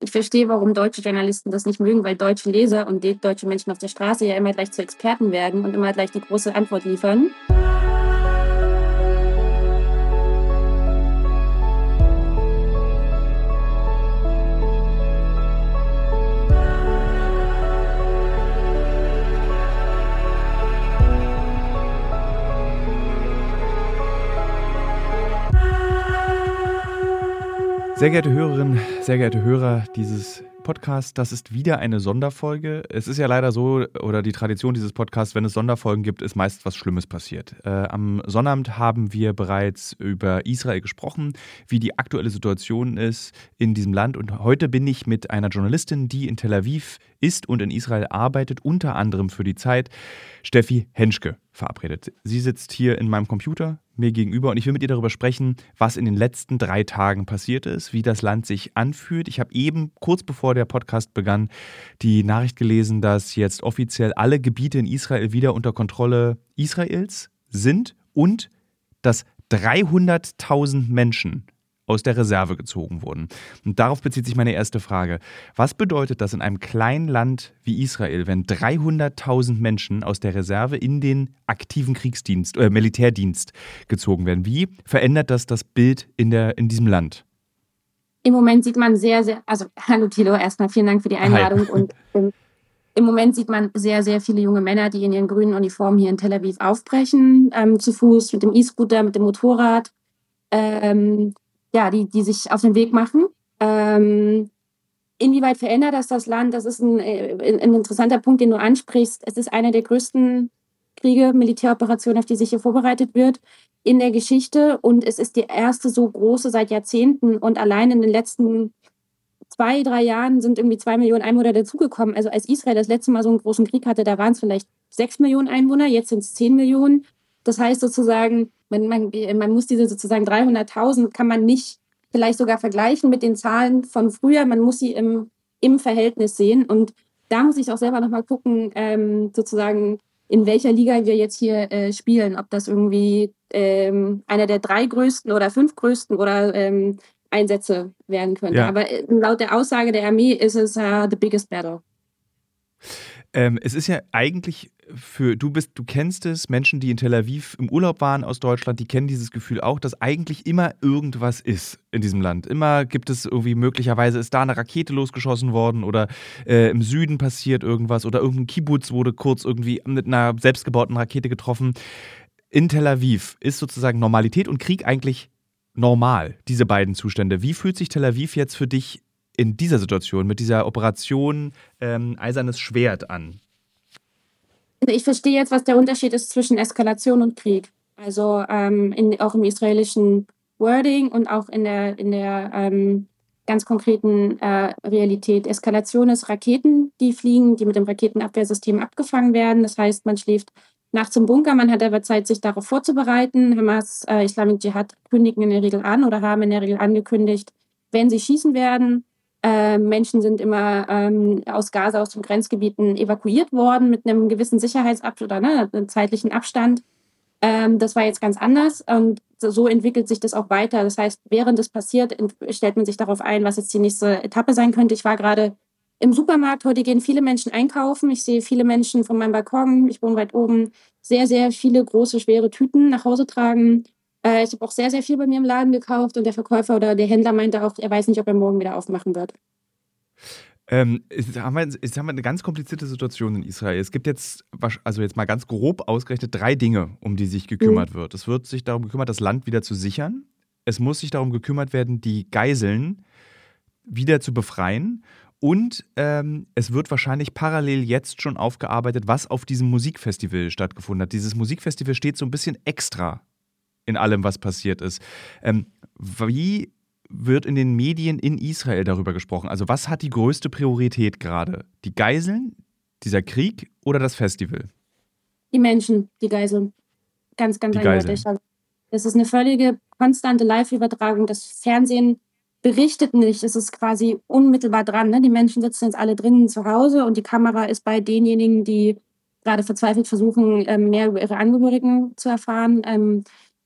ich verstehe, warum deutsche Journalisten das nicht mögen, weil deutsche Leser und deutsche Menschen auf der Straße ja immer gleich zu Experten werden und immer gleich die große Antwort liefern. Sehr geehrte Hörerinnen, sehr geehrte Hörer dieses Podcasts, das ist wieder eine Sonderfolge. Es ist ja leider so, oder die Tradition dieses Podcasts, wenn es Sonderfolgen gibt, ist meist was Schlimmes passiert. Äh, am Sonnabend haben wir bereits über Israel gesprochen, wie die aktuelle Situation ist in diesem Land. Und heute bin ich mit einer Journalistin, die in Tel Aviv ist und in Israel arbeitet, unter anderem für die Zeit, Steffi Henschke, verabredet. Sie sitzt hier in meinem Computer mir gegenüber und ich will mit ihr darüber sprechen, was in den letzten drei Tagen passiert ist, wie das Land sich anfühlt. Ich habe eben, kurz bevor der Podcast begann, die Nachricht gelesen, dass jetzt offiziell alle Gebiete in Israel wieder unter Kontrolle Israels sind und dass 300.000 Menschen aus der Reserve gezogen wurden. Und darauf bezieht sich meine erste Frage. Was bedeutet das in einem kleinen Land wie Israel, wenn 300.000 Menschen aus der Reserve in den aktiven Kriegsdienst, äh, Militärdienst gezogen werden? Wie verändert das das Bild in, der, in diesem Land? Im Moment sieht man sehr, sehr, also hallo Tilo, erstmal vielen Dank für die Einladung Hi. und ähm, im Moment sieht man sehr, sehr viele junge Männer, die in ihren grünen Uniformen hier in Tel Aviv aufbrechen, ähm, zu Fuß, mit dem E-Scooter, mit dem Motorrad. Ähm, ja, die, die sich auf den Weg machen. Ähm, inwieweit verändert das das Land? Das ist ein, äh, ein interessanter Punkt, den du ansprichst. Es ist einer der größten Kriege, Militäroperationen, auf die sich hier vorbereitet wird in der Geschichte. Und es ist die erste so große seit Jahrzehnten. Und allein in den letzten zwei, drei Jahren sind irgendwie zwei Millionen Einwohner dazugekommen. Also als Israel das letzte Mal so einen großen Krieg hatte, da waren es vielleicht sechs Millionen Einwohner, jetzt sind es zehn Millionen. Das heißt sozusagen, man, man, man muss diese sozusagen 300.000 kann man nicht vielleicht sogar vergleichen mit den Zahlen von früher. Man muss sie im, im Verhältnis sehen. Und da muss ich auch selber nochmal gucken, ähm, sozusagen, in welcher Liga wir jetzt hier äh, spielen. Ob das irgendwie ähm, einer der drei größten oder fünf größten oder ähm, Einsätze werden könnte. Ja. Aber äh, laut der Aussage der Armee ist es uh, the biggest battle. Ähm, es ist ja eigentlich für, du bist, du kennst es, Menschen, die in Tel Aviv im Urlaub waren aus Deutschland, die kennen dieses Gefühl auch, dass eigentlich immer irgendwas ist in diesem Land. Immer gibt es irgendwie, möglicherweise ist da eine Rakete losgeschossen worden oder äh, im Süden passiert irgendwas oder irgendein Kibbutz wurde kurz irgendwie mit einer selbstgebauten Rakete getroffen. In Tel Aviv ist sozusagen Normalität und Krieg eigentlich normal, diese beiden Zustände. Wie fühlt sich Tel Aviv jetzt für dich in dieser Situation mit dieser Operation ähm, Eisernes Schwert an? Ich verstehe jetzt, was der Unterschied ist zwischen Eskalation und Krieg. Also ähm, in, auch im israelischen Wording und auch in der, in der ähm, ganz konkreten äh, Realität. Eskalation ist Raketen, die fliegen, die mit dem Raketenabwehrsystem abgefangen werden. Das heißt, man schläft nachts im Bunker, man hat aber Zeit, sich darauf vorzubereiten. Hamas, äh, Islamic Jihad kündigen in der Regel an oder haben in der Regel angekündigt, wenn sie schießen werden, äh, Menschen sind immer ähm, aus Gaza, aus den Grenzgebieten evakuiert worden mit einem gewissen Sicherheitsabstand oder ne, einem zeitlichen Abstand. Ähm, das war jetzt ganz anders und so entwickelt sich das auch weiter. Das heißt, während es passiert, stellt man sich darauf ein, was jetzt die nächste Etappe sein könnte. Ich war gerade im Supermarkt. Heute gehen viele Menschen einkaufen. Ich sehe viele Menschen von meinem Balkon. Ich wohne weit oben. Sehr, sehr viele große, schwere Tüten nach Hause tragen. Äh, ich habe auch sehr, sehr viel bei mir im Laden gekauft und der Verkäufer oder der Händler meinte auch, er weiß nicht, ob er morgen wieder aufmachen wird. Ähm, jetzt, haben wir, jetzt haben wir eine ganz komplizierte Situation in Israel. Es gibt jetzt, also jetzt mal ganz grob ausgerechnet, drei Dinge, um die sich gekümmert mhm. wird. Es wird sich darum gekümmert, das Land wieder zu sichern. Es muss sich darum gekümmert werden, die Geiseln wieder zu befreien. Und ähm, es wird wahrscheinlich parallel jetzt schon aufgearbeitet, was auf diesem Musikfestival stattgefunden hat. Dieses Musikfestival steht so ein bisschen extra in allem, was passiert ist. Ähm, wie wird in den Medien in Israel darüber gesprochen? Also was hat die größte Priorität gerade? Die Geiseln, dieser Krieg oder das Festival? Die Menschen, die Geiseln. Ganz, ganz die eindeutig. Geiseln. Das ist eine völlige konstante Live-Übertragung. Das Fernsehen berichtet nicht. Es ist quasi unmittelbar dran. Ne? Die Menschen sitzen jetzt alle drinnen zu Hause und die Kamera ist bei denjenigen, die gerade verzweifelt versuchen, ähm, mehr über ihre Angehörigen zu erfahren.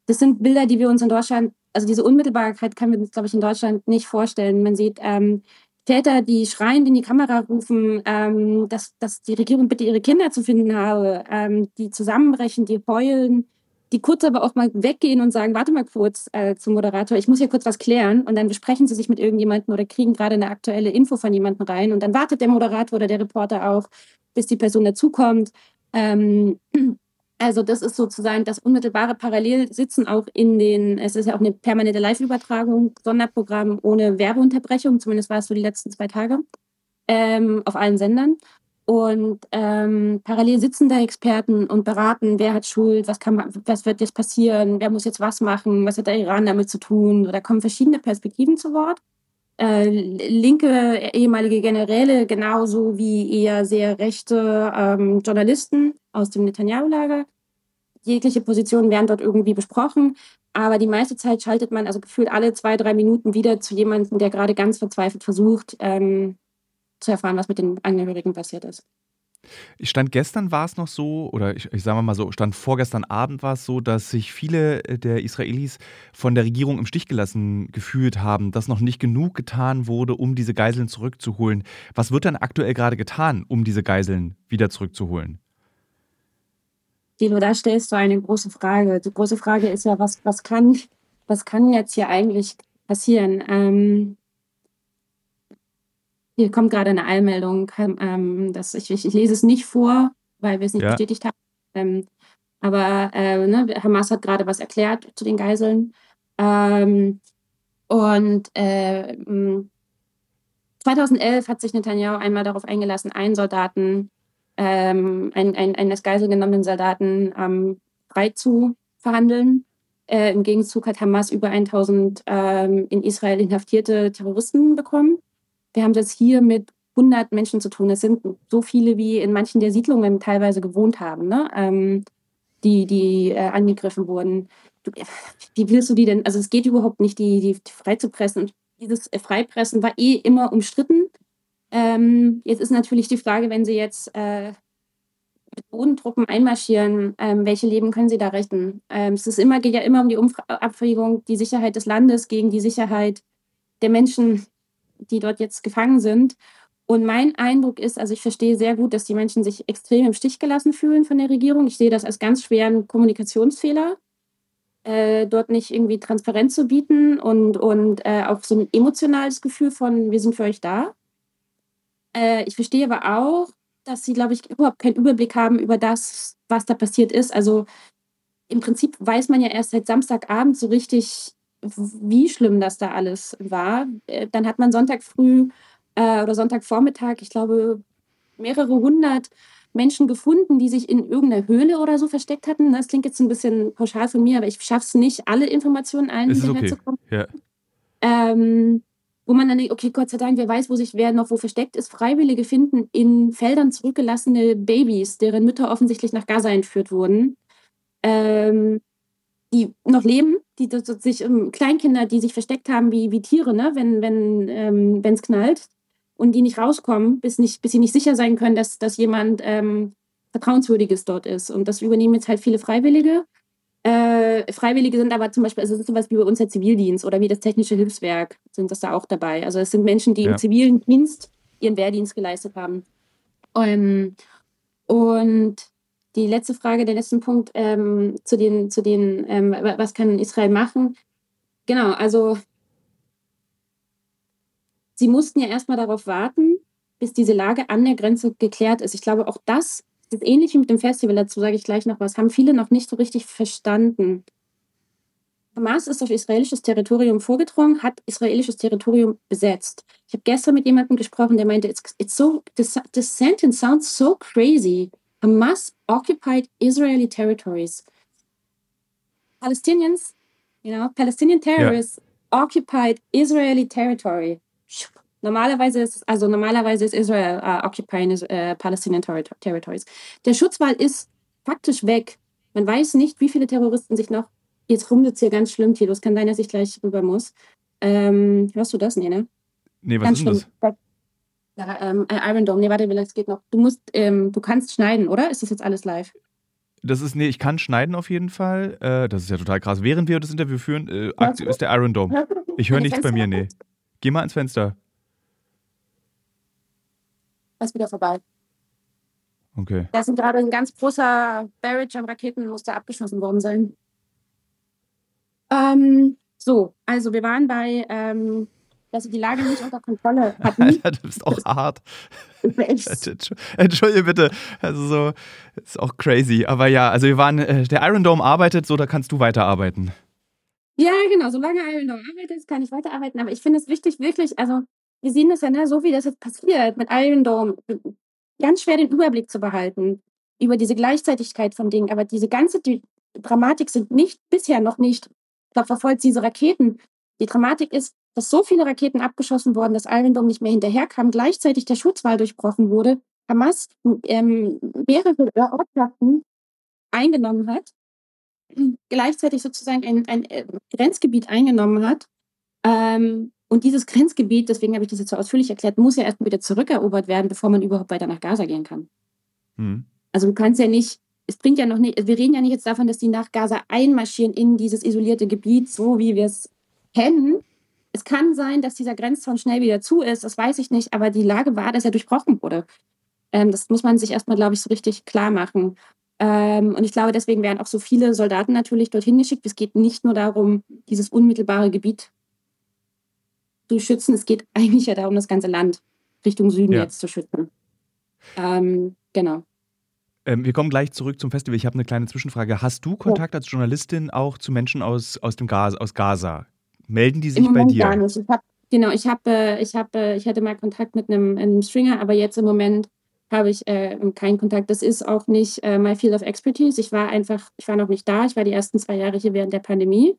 Das sind Bilder, die wir uns in Deutschland, also diese Unmittelbarkeit können wir uns, glaube ich, in Deutschland nicht vorstellen. Man sieht ähm, Täter, die schreiend in die Kamera rufen, ähm, dass, dass die Regierung bitte ihre Kinder zu finden habe, ähm, die zusammenbrechen, die heulen, die kurz aber auch mal weggehen und sagen, warte mal kurz äh, zum Moderator, ich muss hier kurz was klären und dann besprechen sie sich mit irgendjemandem oder kriegen gerade eine aktuelle Info von jemandem rein und dann wartet der Moderator oder der Reporter auch, bis die Person dazukommt. Ähm, also das ist sozusagen das unmittelbare Parallelsitzen auch in den, es ist ja auch eine permanente Live-Übertragung, Sonderprogramm ohne Werbeunterbrechung, zumindest war es so die letzten zwei Tage, ähm, auf allen Sendern. Und ähm, parallel sitzen da Experten und beraten, wer hat Schuld, was, kann man, was wird jetzt passieren, wer muss jetzt was machen, was hat der Iran damit zu tun. Da kommen verschiedene Perspektiven zu Wort. Äh, linke ehemalige Generäle genauso wie eher sehr rechte ähm, Journalisten aus dem Netanyahu-Lager. Jegliche Positionen werden dort irgendwie besprochen, aber die meiste Zeit schaltet man also gefühlt alle zwei, drei Minuten wieder zu jemandem, der gerade ganz verzweifelt versucht, ähm, zu erfahren, was mit den Angehörigen passiert ist. Ich stand gestern war es noch so, oder ich, ich sage mal so, stand vorgestern Abend war es so, dass sich viele äh, der Israelis von der Regierung im Stich gelassen gefühlt haben, dass noch nicht genug getan wurde, um diese Geiseln zurückzuholen. Was wird dann aktuell gerade getan, um diese Geiseln wieder zurückzuholen? Dilo, da stellst du eine große Frage. Die große Frage ist ja, was, was, kann, was kann jetzt hier eigentlich passieren? Ähm, hier kommt gerade eine Eilmeldung, ähm, dass ich, ich, ich, lese es nicht vor, weil wir es nicht ja. bestätigt haben. Ähm, aber äh, ne, Hamas hat gerade was erklärt zu den Geiseln. Ähm, und äh, 2011 hat sich Netanyahu einmal darauf eingelassen, einen Soldaten, ähm, einen, einen, einen als Geisel genommenen Soldaten ähm, frei zu verhandeln. Äh, Im Gegenzug hat Hamas über 1000 ähm, in Israel inhaftierte Terroristen bekommen. Wir haben es hier mit 100 Menschen zu tun. Es sind so viele, wie in manchen der Siedlungen teilweise gewohnt haben, ne? ähm, die, die äh, angegriffen wurden. Du, wie willst du die denn? Also es geht überhaupt nicht, die, die freizupressen. Und dieses äh, Freipressen war eh immer umstritten. Ähm, jetzt ist natürlich die Frage, wenn sie jetzt äh, mit Bodentruppen einmarschieren, ähm, welche Leben können sie da retten? Ähm, es ist immer, geht ja immer um die Abwägung, die Sicherheit des Landes gegen die Sicherheit der Menschen, die dort jetzt gefangen sind. Und mein Eindruck ist, also ich verstehe sehr gut, dass die Menschen sich extrem im Stich gelassen fühlen von der Regierung. Ich sehe das als ganz schweren Kommunikationsfehler, äh, dort nicht irgendwie Transparenz zu bieten und, und äh, auch so ein emotionales Gefühl von, wir sind für euch da. Äh, ich verstehe aber auch, dass sie, glaube ich, überhaupt keinen Überblick haben über das, was da passiert ist. Also im Prinzip weiß man ja erst seit Samstagabend so richtig, wie schlimm das da alles war. Äh, dann hat man Sonntag früh äh, oder Sonntagvormittag, ich glaube, mehrere hundert Menschen gefunden, die sich in irgendeiner Höhle oder so versteckt hatten. Das klingt jetzt ein bisschen pauschal von mir, aber ich schaffe es nicht, alle Informationen allen hinterherzukommen. Okay. Ja. Ähm, wo man dann denkt, okay, Gott sei Dank, wer weiß, wo sich wer noch wo versteckt ist. Freiwillige finden in Feldern zurückgelassene Babys, deren Mütter offensichtlich nach Gaza entführt wurden. Ähm, die noch leben, die sich ähm, Kleinkinder, die sich versteckt haben wie, wie Tiere, ne, wenn wenn ähm, es knallt und die nicht rauskommen, bis nicht bis sie nicht sicher sein können, dass dass jemand ähm, vertrauenswürdiges dort ist. Und das übernehmen jetzt halt viele Freiwillige. Äh, Freiwillige sind aber zum Beispiel, also es ist sowas wie bei uns der Zivildienst oder wie das Technische Hilfswerk sind das da auch dabei. Also es sind Menschen, die ja. im zivilen Dienst ihren Wehrdienst geleistet haben. Um, und die letzte Frage, der letzte Punkt ähm, zu den, zu den ähm, was kann Israel machen? Genau, also sie mussten ja erstmal darauf warten, bis diese Lage an der Grenze geklärt ist. Ich glaube, auch das ist ähnlich wie mit dem Festival, dazu sage ich gleich noch was, haben viele noch nicht so richtig verstanden. Hamas ist auf israelisches Territorium vorgedrungen, hat israelisches Territorium besetzt. Ich habe gestern mit jemandem gesprochen, der meinte, it's, it's so, this, this sentence sounds so crazy. Hamas occupied Israeli territories. Palestinians, you know, Palestinian terrorists yeah. occupied Israeli territory. Normalerweise ist, also normalerweise ist Israel uh, occupying uh, Palestinian ter territories. Der Schutzwall ist faktisch weg. Man weiß nicht, wie viele Terroristen sich noch. Jetzt rumsitzt hier ganz schlimm, Tilo. Es kann sein, dass ich gleich rüber muss. Ähm, hörst du das? Nee, ne? Nee, was ganz ist schlimm. das? Ja, ähm, äh, Iron Dome. Nee, warte, es geht noch. Du musst, ähm, du kannst schneiden, oder? Ist das jetzt alles live? Das ist, nee, ich kann schneiden auf jeden Fall. Äh, das ist ja total krass. Während wir das Interview führen, äh, ist der Iron Dome. Ich höre nichts bei mir, nee. Geh mal ins Fenster. Das ist wieder vorbei. Okay. Da ist gerade ein ganz großer Barrage an Raketen, muss da abgeschossen worden sein. Ähm, so, also wir waren bei, ähm, dass sie die Lage nicht unter Kontrolle hatten. Alter, du bist auch hart. Entschuldige bitte. Also so, ist auch crazy. Aber ja, also wir waren, äh, der Iron Dome arbeitet, so da kannst du weiterarbeiten. Ja, genau. Solange Iron Dome arbeitet, kann ich weiterarbeiten. Aber ich finde es wichtig, wirklich, also wir sehen das ja, ne, so wie das jetzt passiert mit Iron Dome, ganz schwer den Überblick zu behalten über diese Gleichzeitigkeit von Dingen. Aber diese ganze die Dramatik sind nicht, bisher noch nicht, ich glaube, verfolgt diese Raketen. Die Dramatik ist, dass so viele Raketen abgeschossen wurden, dass Dome nicht mehr hinterherkam, gleichzeitig der Schutzwall durchbrochen wurde, Hamas ähm, mehrere Ortschaften eingenommen hat, gleichzeitig sozusagen ein, ein äh, Grenzgebiet eingenommen hat. Ähm, und dieses Grenzgebiet, deswegen habe ich das jetzt so ausführlich erklärt, muss ja erst wieder zurückerobert werden, bevor man überhaupt weiter nach Gaza gehen kann. Mhm. Also du kannst ja nicht, es bringt ja noch nicht, wir reden ja nicht jetzt davon, dass die nach Gaza einmarschieren in dieses isolierte Gebiet, so wie wir es kennen. Es kann sein, dass dieser Grenzzaun schnell wieder zu ist, das weiß ich nicht, aber die Lage war, dass er durchbrochen wurde. Ähm, das muss man sich erstmal, glaube ich, so richtig klar machen. Ähm, und ich glaube, deswegen werden auch so viele Soldaten natürlich dorthin geschickt. Es geht nicht nur darum, dieses unmittelbare Gebiet zu schützen. Es geht eigentlich ja darum, das ganze Land Richtung Süden ja. jetzt zu schützen. Ähm, genau. Ähm, wir kommen gleich zurück zum Festival. Ich habe eine kleine Zwischenfrage. Hast du Kontakt ja. als Journalistin auch zu Menschen aus, aus, dem Gaza, aus Gaza? Melden die sich bei dir? Gar nicht. Ich hab, genau, ich, hab, äh, ich, hab, äh, ich hatte mal Kontakt mit einem, einem Stringer, aber jetzt im Moment habe ich äh, keinen Kontakt. Das ist auch nicht äh, my field of expertise. Ich war einfach, ich war noch nicht da. Ich war die ersten zwei Jahre hier während der Pandemie.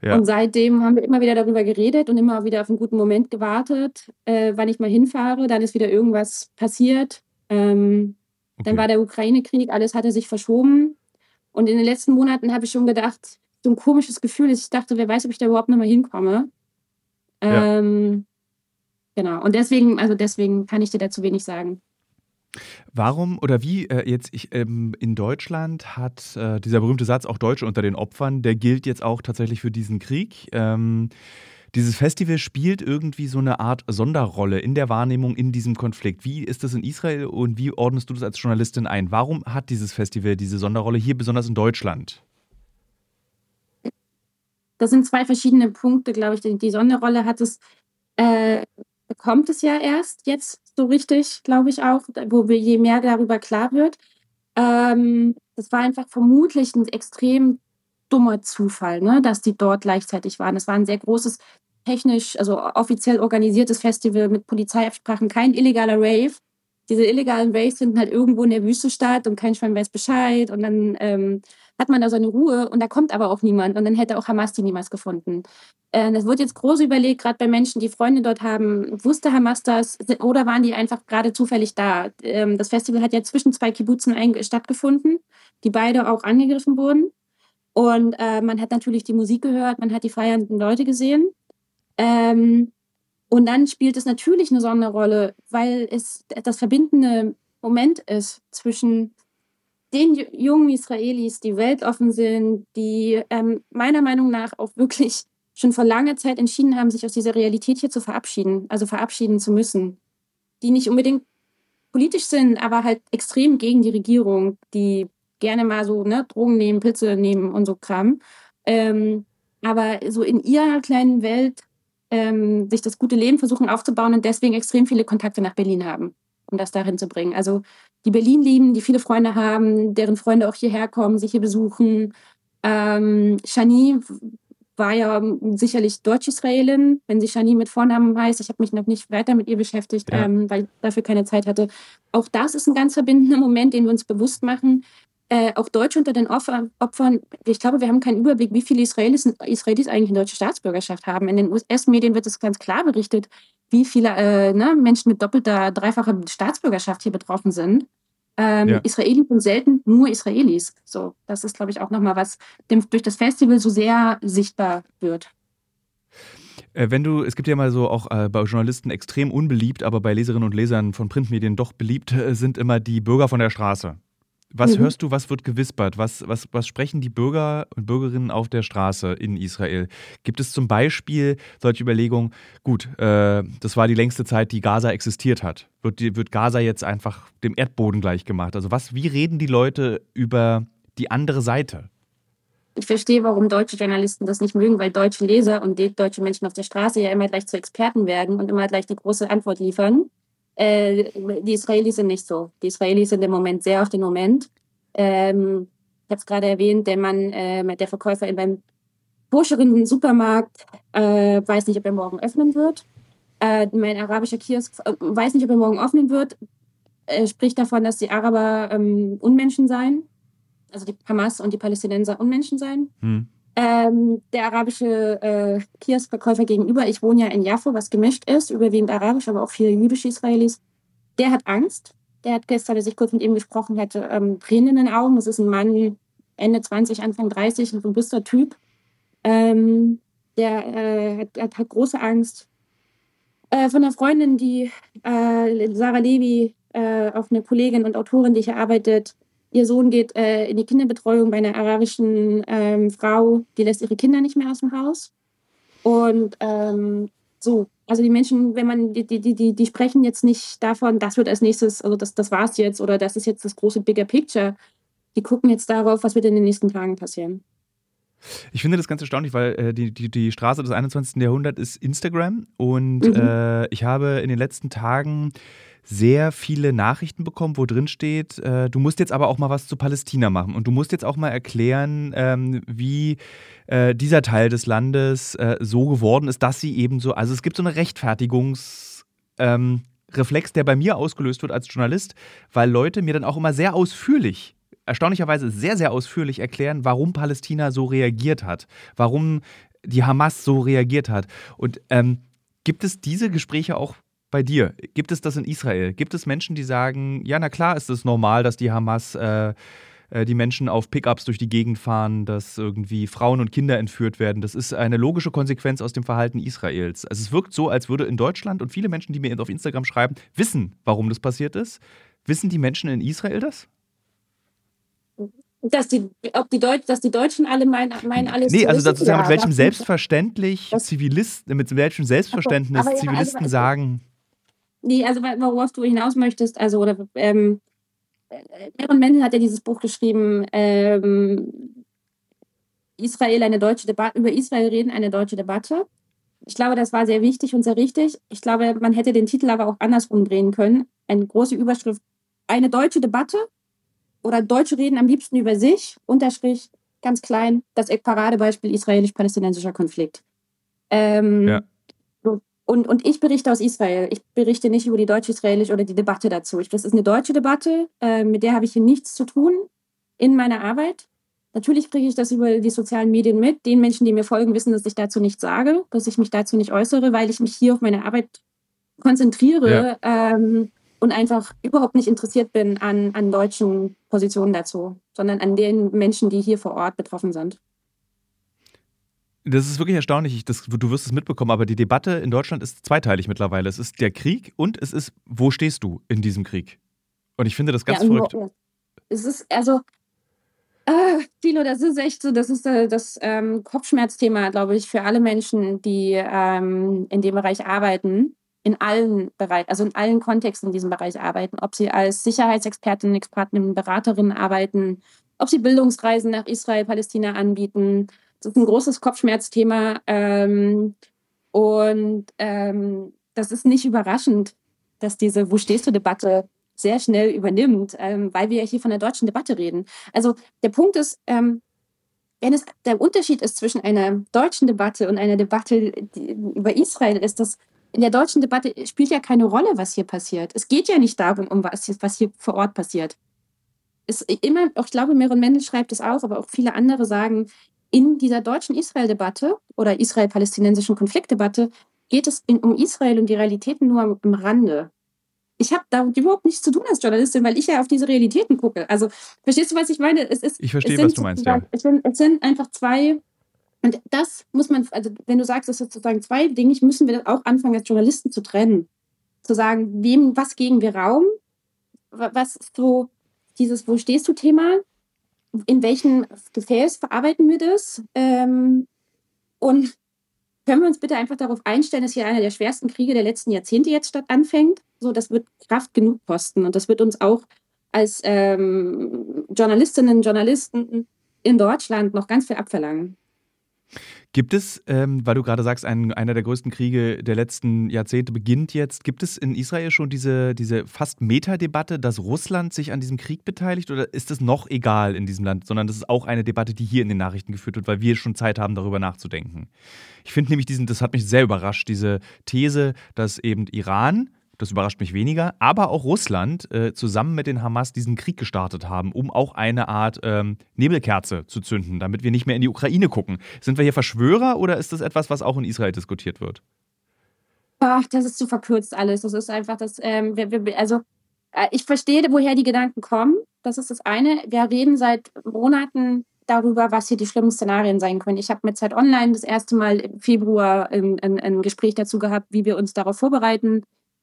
Ja. Und seitdem haben wir immer wieder darüber geredet und immer wieder auf einen guten Moment gewartet, äh, wann ich mal hinfahre. Dann ist wieder irgendwas passiert. Ähm, okay. Dann war der Ukraine-Krieg, alles hatte sich verschoben. Und in den letzten Monaten habe ich schon gedacht, so ein komisches Gefühl ist, ich dachte, wer weiß, ob ich da überhaupt noch mal hinkomme. Ähm, ja. Genau. Und deswegen, also deswegen kann ich dir dazu wenig sagen. Warum oder wie äh, jetzt ich, ähm, in Deutschland hat äh, dieser berühmte Satz auch Deutsche unter den Opfern, der gilt jetzt auch tatsächlich für diesen Krieg. Ähm, dieses Festival spielt irgendwie so eine Art Sonderrolle in der Wahrnehmung in diesem Konflikt. Wie ist das in Israel und wie ordnest du das als Journalistin ein? Warum hat dieses Festival diese Sonderrolle hier besonders in Deutschland? Das sind zwei verschiedene Punkte, glaube ich. Die, Sonderrolle hat es, äh, bekommt es ja erst jetzt so richtig, glaube ich auch, wo wir je mehr darüber klar wird. Ähm, das war einfach vermutlich ein extrem dummer Zufall, ne, dass die dort gleichzeitig waren. Es war ein sehr großes, technisch, also offiziell organisiertes Festival mit Polizeiabsprachen, kein illegaler Rave. Diese illegalen Raves finden halt irgendwo in der Wüste statt und kein Schwein weiß Bescheid. Und dann ähm, hat man da seine Ruhe und da kommt aber auch niemand und dann hätte auch Hamas die niemals gefunden. Äh, das wird jetzt groß überlegt, gerade bei Menschen, die Freunde dort haben. Wusste Hamas das oder waren die einfach gerade zufällig da? Ähm, das Festival hat ja zwischen zwei Kibbutzen stattgefunden, die beide auch angegriffen wurden. Und äh, man hat natürlich die Musik gehört, man hat die feiernden Leute gesehen. Ähm, und dann spielt es natürlich eine Sonderrolle, weil es das verbindende Moment ist zwischen den jungen Israelis, die weltoffen sind, die ähm, meiner Meinung nach auch wirklich schon vor langer Zeit entschieden haben, sich aus dieser Realität hier zu verabschieden, also verabschieden zu müssen, die nicht unbedingt politisch sind, aber halt extrem gegen die Regierung, die gerne mal so ne, Drogen nehmen, Pilze nehmen und so Kram. Ähm, aber so in ihrer kleinen Welt ähm, sich das gute Leben versuchen aufzubauen und deswegen extrem viele Kontakte nach Berlin haben, um das dahin zu bringen. Also die Berlin lieben, die viele Freunde haben, deren Freunde auch hierher kommen, sich hier besuchen. Ähm, Shani war ja sicherlich Deutsch-Israelin, wenn sie Shani mit Vornamen heißt. Ich habe mich noch nicht weiter mit ihr beschäftigt, ja. ähm, weil ich dafür keine Zeit hatte. Auch das ist ein ganz verbindender Moment, den wir uns bewusst machen. Äh, auch Deutsche unter den Opfern, ich glaube, wir haben keinen Überblick, wie viele Israelis, Israelis eigentlich eine deutsche Staatsbürgerschaft haben. In den US-Medien wird es ganz klar berichtet, wie viele äh, ne, Menschen mit doppelter, dreifacher Staatsbürgerschaft hier betroffen sind. Ähm, ja. Israelis sind selten nur Israelis. So, das ist, glaube ich, auch nochmal was dem, durch das Festival so sehr sichtbar wird. Äh, wenn du, es gibt ja mal so auch äh, bei Journalisten extrem unbeliebt, aber bei Leserinnen und Lesern von Printmedien doch beliebt sind immer die Bürger von der Straße. Was mhm. hörst du, was wird gewispert? Was, was, was sprechen die Bürger und Bürgerinnen auf der Straße in Israel? Gibt es zum Beispiel solche Überlegungen, gut, äh, das war die längste Zeit, die Gaza existiert hat. Wird, die, wird Gaza jetzt einfach dem Erdboden gleichgemacht? Also was, wie reden die Leute über die andere Seite? Ich verstehe, warum deutsche Journalisten das nicht mögen, weil deutsche Leser und deutsche Menschen auf der Straße ja immer gleich zu Experten werden und immer gleich die große Antwort liefern. Äh, die Israelis sind nicht so. Die Israelis sind im Moment sehr auf den Moment. Ähm, ich habe es gerade erwähnt, der Mann, äh, der Verkäufer in beim Burscherinnen Supermarkt äh, weiß nicht, ob er morgen öffnen wird. Äh, mein arabischer Kiosk äh, weiß nicht, ob er morgen öffnen wird. Er spricht davon, dass die Araber ähm, Unmenschen seien. Also die Hamas und die Palästinenser Unmenschen seien. Hm. Ähm, der arabische äh, Kioskverkäufer gegenüber, ich wohne ja in Jaffo, was gemischt ist, überwiegend arabisch, aber auch viele jüdische Israelis, der hat Angst. Der hat gestern, als ich kurz mit ihm gesprochen hatte, ähm, Tränen in den Augen. Das ist ein Mann, Ende 20, Anfang 30, ein robuster Typ. Ähm, der äh, hat, hat, hat, große Angst. Äh, von einer Freundin, die äh, Sarah Levy, äh, auch eine Kollegin und Autorin, die hier arbeitet, Ihr Sohn geht äh, in die Kinderbetreuung bei einer arabischen ähm, Frau, die lässt ihre Kinder nicht mehr aus dem Haus. Und ähm, so, also die Menschen, wenn man, die, die, die, die sprechen jetzt nicht davon, das wird als nächstes, also das, das war's jetzt oder das ist jetzt das große Bigger Picture. Die gucken jetzt darauf, was wird in den nächsten Tagen passieren. Ich finde das ganz erstaunlich, weil äh, die, die, die Straße des 21. Jahrhunderts ist Instagram und mhm. äh, ich habe in den letzten Tagen sehr viele Nachrichten bekommen, wo drin steht, äh, du musst jetzt aber auch mal was zu Palästina machen und du musst jetzt auch mal erklären, ähm, wie äh, dieser Teil des Landes äh, so geworden ist, dass sie eben so, also es gibt so eine Rechtfertigungs... Ähm, Reflex, der bei mir ausgelöst wird als Journalist, weil Leute mir dann auch immer sehr ausführlich erstaunlicherweise sehr, sehr ausführlich erklären, warum Palästina so reagiert hat, warum die Hamas so reagiert hat. Und ähm, gibt es diese Gespräche auch bei dir? Gibt es das in Israel? Gibt es Menschen, die sagen, ja, na klar ist es normal, dass die Hamas äh, äh, die Menschen auf Pickups durch die Gegend fahren, dass irgendwie Frauen und Kinder entführt werden. Das ist eine logische Konsequenz aus dem Verhalten Israels. Also es wirkt so, als würde in Deutschland und viele Menschen, die mir auf Instagram schreiben, wissen, warum das passiert ist. Wissen die Menschen in Israel das? Dass die, ob die, Deut dass die Deutschen alle meinen, meinen alles. Nee, also das, ja, mit welchem selbstverständlich Zivilisten, mit welchem Selbstverständnis aber, aber, Zivilisten also, sagen. Nee, also worauf du hinaus möchtest, also oder ähm, Aaron Mendel hat ja dieses Buch geschrieben, ähm, Israel eine deutsche Debatte, über Israel reden, eine deutsche Debatte. Ich glaube, das war sehr wichtig und sehr richtig. Ich glaube, man hätte den Titel aber auch andersrum drehen können. Eine große Überschrift, eine deutsche Debatte oder Deutsche reden am liebsten über sich, Unterstrich, ganz klein, das Paradebeispiel israelisch-palästinensischer Konflikt. Ähm, ja. Und, und ich berichte aus Israel. Ich berichte nicht über die deutsch-israelisch oder die Debatte dazu. Das ist eine deutsche Debatte, äh, mit der habe ich hier nichts zu tun in meiner Arbeit. Natürlich kriege ich das über die sozialen Medien mit. Den Menschen, die mir folgen, wissen, dass ich dazu nichts sage, dass ich mich dazu nicht äußere, weil ich mich hier auf meine Arbeit konzentriere ja. ähm, und einfach überhaupt nicht interessiert bin an, an deutschen Positionen dazu, sondern an den Menschen, die hier vor Ort betroffen sind. Das ist wirklich erstaunlich. Ich, das, du wirst es mitbekommen, aber die Debatte in Deutschland ist zweiteilig mittlerweile. Es ist der Krieg und es ist, wo stehst du in diesem Krieg? Und ich finde das ganz ja, verrückt. Wo, es ist, also, äh, das ist echt so, das ist äh, das ähm, Kopfschmerzthema, glaube ich, für alle Menschen, die ähm, in dem Bereich arbeiten, in allen Bereichen, also in allen Kontexten in diesem Bereich arbeiten, ob sie als Sicherheitsexpertinnen, Expertinnen, Beraterinnen arbeiten, ob sie Bildungsreisen nach Israel, Palästina anbieten, das ist ein großes Kopfschmerzthema. Ähm, und ähm, das ist nicht überraschend, dass diese Wo stehst du Debatte sehr schnell übernimmt, ähm, weil wir ja hier von der deutschen Debatte reden. Also der Punkt ist, ähm, wenn es der Unterschied ist zwischen einer deutschen Debatte und einer Debatte über Israel, ist, dass in der deutschen Debatte spielt ja keine Rolle, was hier passiert. Es geht ja nicht darum, um was, was hier vor Ort passiert. Es immer, auch ich glaube, Meron Mendel schreibt es auch, aber auch viele andere sagen, in dieser deutschen Israel-Debatte oder israel-palästinensischen Konfliktdebatte geht es in, um Israel und die Realitäten nur am, am Rande. Ich habe da überhaupt nichts zu tun als Journalistin, weil ich ja auf diese Realitäten gucke. Also, verstehst du, was ich meine? Es ist, ich verstehe, was du meinst, ja. Es sind, es sind einfach zwei, und das muss man, also wenn du sagst, es sind sozusagen zwei Dinge, müssen wir auch anfangen, als Journalisten zu trennen. Zu sagen, wem, was gegen wir Raum, was ist so dieses Wo stehst du Thema, in welchem Gefäß verarbeiten wir das? Ähm, und können wir uns bitte einfach darauf einstellen, dass hier einer der schwersten Kriege der letzten Jahrzehnte jetzt statt anfängt? So, das wird Kraft genug kosten und das wird uns auch als ähm, Journalistinnen und Journalisten in Deutschland noch ganz viel abverlangen. Gibt es, ähm, weil du gerade sagst, ein, einer der größten Kriege der letzten Jahrzehnte beginnt jetzt, gibt es in Israel schon diese, diese fast Metadebatte, dass Russland sich an diesem Krieg beteiligt oder ist es noch egal in diesem Land, sondern das ist auch eine Debatte, die hier in den Nachrichten geführt wird, weil wir schon Zeit haben, darüber nachzudenken? Ich finde nämlich diesen, das hat mich sehr überrascht, diese These, dass eben Iran das überrascht mich weniger, aber auch Russland äh, zusammen mit den Hamas diesen Krieg gestartet haben, um auch eine Art ähm, Nebelkerze zu zünden, damit wir nicht mehr in die Ukraine gucken. Sind wir hier Verschwörer oder ist das etwas, was auch in Israel diskutiert wird? Ach, das ist zu verkürzt alles. Das ist einfach das, ähm, wir, wir, also äh, ich verstehe, woher die Gedanken kommen. Das ist das eine. Wir reden seit Monaten darüber, was hier die schlimmen Szenarien sein können. Ich habe mit Zeit Online das erste Mal im Februar ein, ein, ein Gespräch dazu gehabt, wie wir uns darauf vorbereiten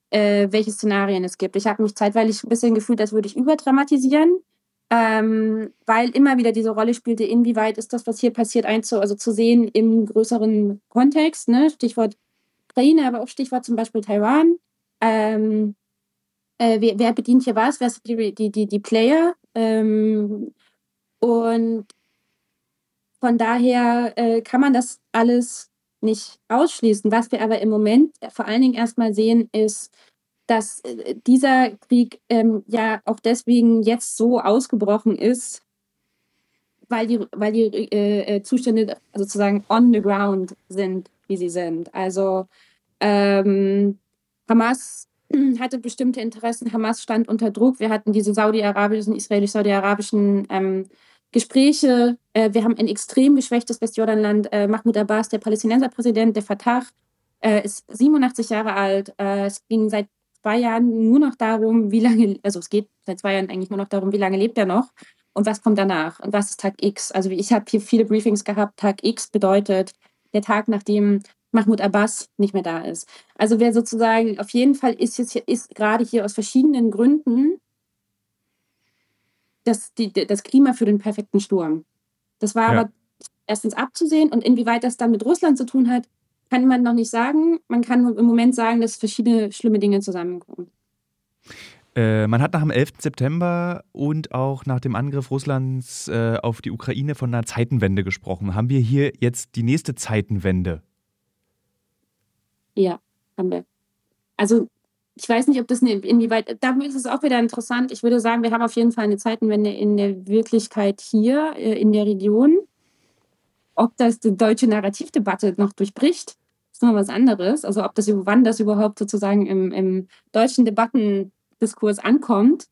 äh, welche Szenarien es gibt. Ich habe mich zeitweilig ein bisschen gefühlt, als würde ich überdramatisieren, ähm, weil immer wieder diese Rolle spielte, inwieweit ist das, was hier passiert, einzu also zu sehen im größeren Kontext. Ne? Stichwort Ukraine, aber auch Stichwort zum Beispiel Taiwan. Ähm, äh, wer, wer, bedient hier was? Wer sind die, die, die, die Player? Ähm, und von daher äh, kann man das alles nicht ausschließen. Was wir aber im Moment vor allen Dingen erstmal sehen, ist, dass äh, dieser Krieg ähm, ja auch deswegen jetzt so ausgebrochen ist, weil die, weil die äh, äh Zustände sozusagen on the ground sind, wie sie sind. Also ähm, Hamas hatte bestimmte Interessen, Hamas stand unter Druck. Wir hatten diese saudi-arabischen, israelisch-saudi-arabischen ähm, Gespräche. Äh, wir haben ein extrem geschwächtes Westjordanland. Äh, Mahmoud Abbas, der Palästinenserpräsident, der Fatah, äh, ist 87 Jahre alt. Äh, es ging seit zwei Jahren nur noch darum, wie lange, also es geht seit zwei Jahren eigentlich nur noch darum, wie lange lebt er noch und was kommt danach und was ist Tag X. Also ich habe hier viele Briefings gehabt. Tag X bedeutet der Tag, nachdem Mahmoud Abbas nicht mehr da ist. Also wer sozusagen auf jeden Fall ist jetzt hier, ist gerade hier aus verschiedenen Gründen das, die, das Klima für den perfekten Sturm. Das war ja. aber erstens abzusehen und inwieweit das dann mit Russland zu tun hat, kann man noch nicht sagen. Man kann im Moment sagen, dass verschiedene schlimme Dinge zusammenkommen. Äh, man hat nach dem 11. September und auch nach dem Angriff Russlands äh, auf die Ukraine von einer Zeitenwende gesprochen. Haben wir hier jetzt die nächste Zeitenwende? Ja, haben wir. Also ich weiß nicht, ob das inwieweit, da ist es auch wieder interessant. Ich würde sagen, wir haben auf jeden Fall eine Zeitenwende in der Wirklichkeit hier, äh, in der Region. Ob das die deutsche Narrativdebatte noch durchbricht, ist noch was anderes. Also ob das, wann das überhaupt sozusagen im, im deutschen Debattendiskurs ankommt,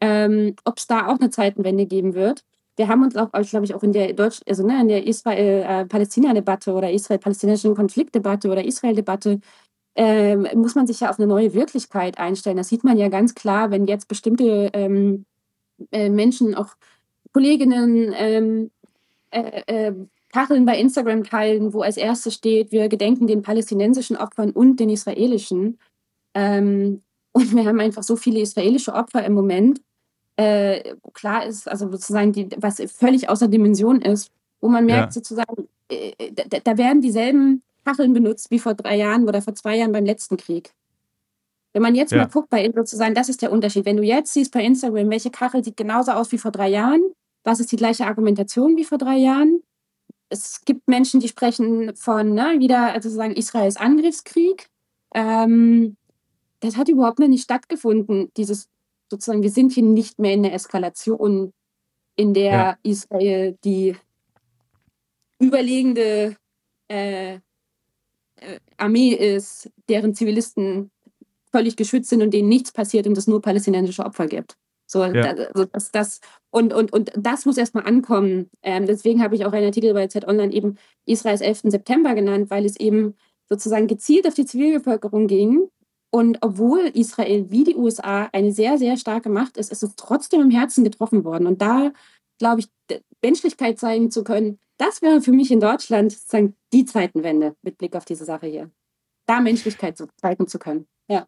ähm, ob es da auch eine Zeitenwende geben wird. Wir haben uns auch, glaube ich, auch in der Deutsch, also ne, in der Israel-Palästina-Debatte oder Israel-palästinensischen Konfliktdebatte oder Israel-Debatte ähm, muss man sich ja auf eine neue Wirklichkeit einstellen. Das sieht man ja ganz klar, wenn jetzt bestimmte ähm, äh, Menschen, auch Kolleginnen, ähm, äh, äh, Kacheln bei Instagram teilen, wo als erstes steht, wir gedenken den palästinensischen Opfern und den israelischen. Ähm, und wir haben einfach so viele israelische Opfer im Moment. Äh, klar ist, also sozusagen, die, was völlig außer Dimension ist, wo man merkt, ja. sozusagen, äh, da, da werden dieselben Kacheln benutzt wie vor drei Jahren oder vor zwei Jahren beim letzten Krieg. Wenn man jetzt ja. mal guckt bei sozusagen, das ist der Unterschied. Wenn du jetzt siehst bei Instagram, welche Kachel sieht genauso aus wie vor drei Jahren, was ist die gleiche Argumentation wie vor drei Jahren? Es gibt Menschen, die sprechen von ne, wieder also sozusagen Israels Angriffskrieg. Ähm, das hat überhaupt noch nicht stattgefunden. Dieses sozusagen, wir sind hier nicht mehr in der Eskalation, in der ja. Israel die überlegende äh, Armee ist, deren Zivilisten völlig geschützt sind und denen nichts passiert und es nur palästinensische Opfer gibt. So, ja. also das, das, und, und, und das muss erstmal ankommen. Ähm, deswegen habe ich auch einen Artikel bei Z Online eben Israels 11. September genannt, weil es eben sozusagen gezielt auf die Zivilbevölkerung ging. Und obwohl Israel wie die USA eine sehr, sehr starke Macht ist, ist es trotzdem im Herzen getroffen worden. Und da, glaube ich, Menschlichkeit zeigen zu können, das wäre für mich in Deutschland sozusagen die Zeitenwende mit Blick auf diese Sache hier. Da Menschlichkeit so zeigen zu können. Ja.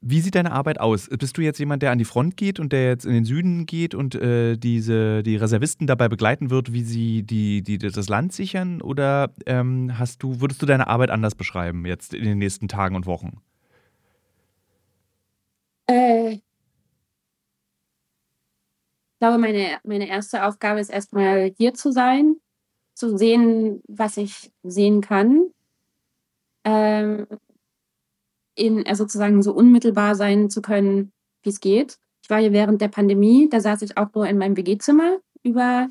wie sieht deine Arbeit aus? Bist du jetzt jemand, der an die Front geht und der jetzt in den Süden geht und äh, diese, die Reservisten dabei begleiten wird, wie sie die, die, das Land sichern? Oder ähm, hast du, würdest du deine Arbeit anders beschreiben jetzt in den nächsten Tagen und Wochen? Äh, ich glaube, meine, meine erste Aufgabe ist erstmal hier zu sein, zu sehen, was ich sehen kann. Ähm, in, äh, sozusagen so unmittelbar sein zu können, wie es geht. Ich war hier während der Pandemie, da saß ich auch nur in meinem WG-Zimmer über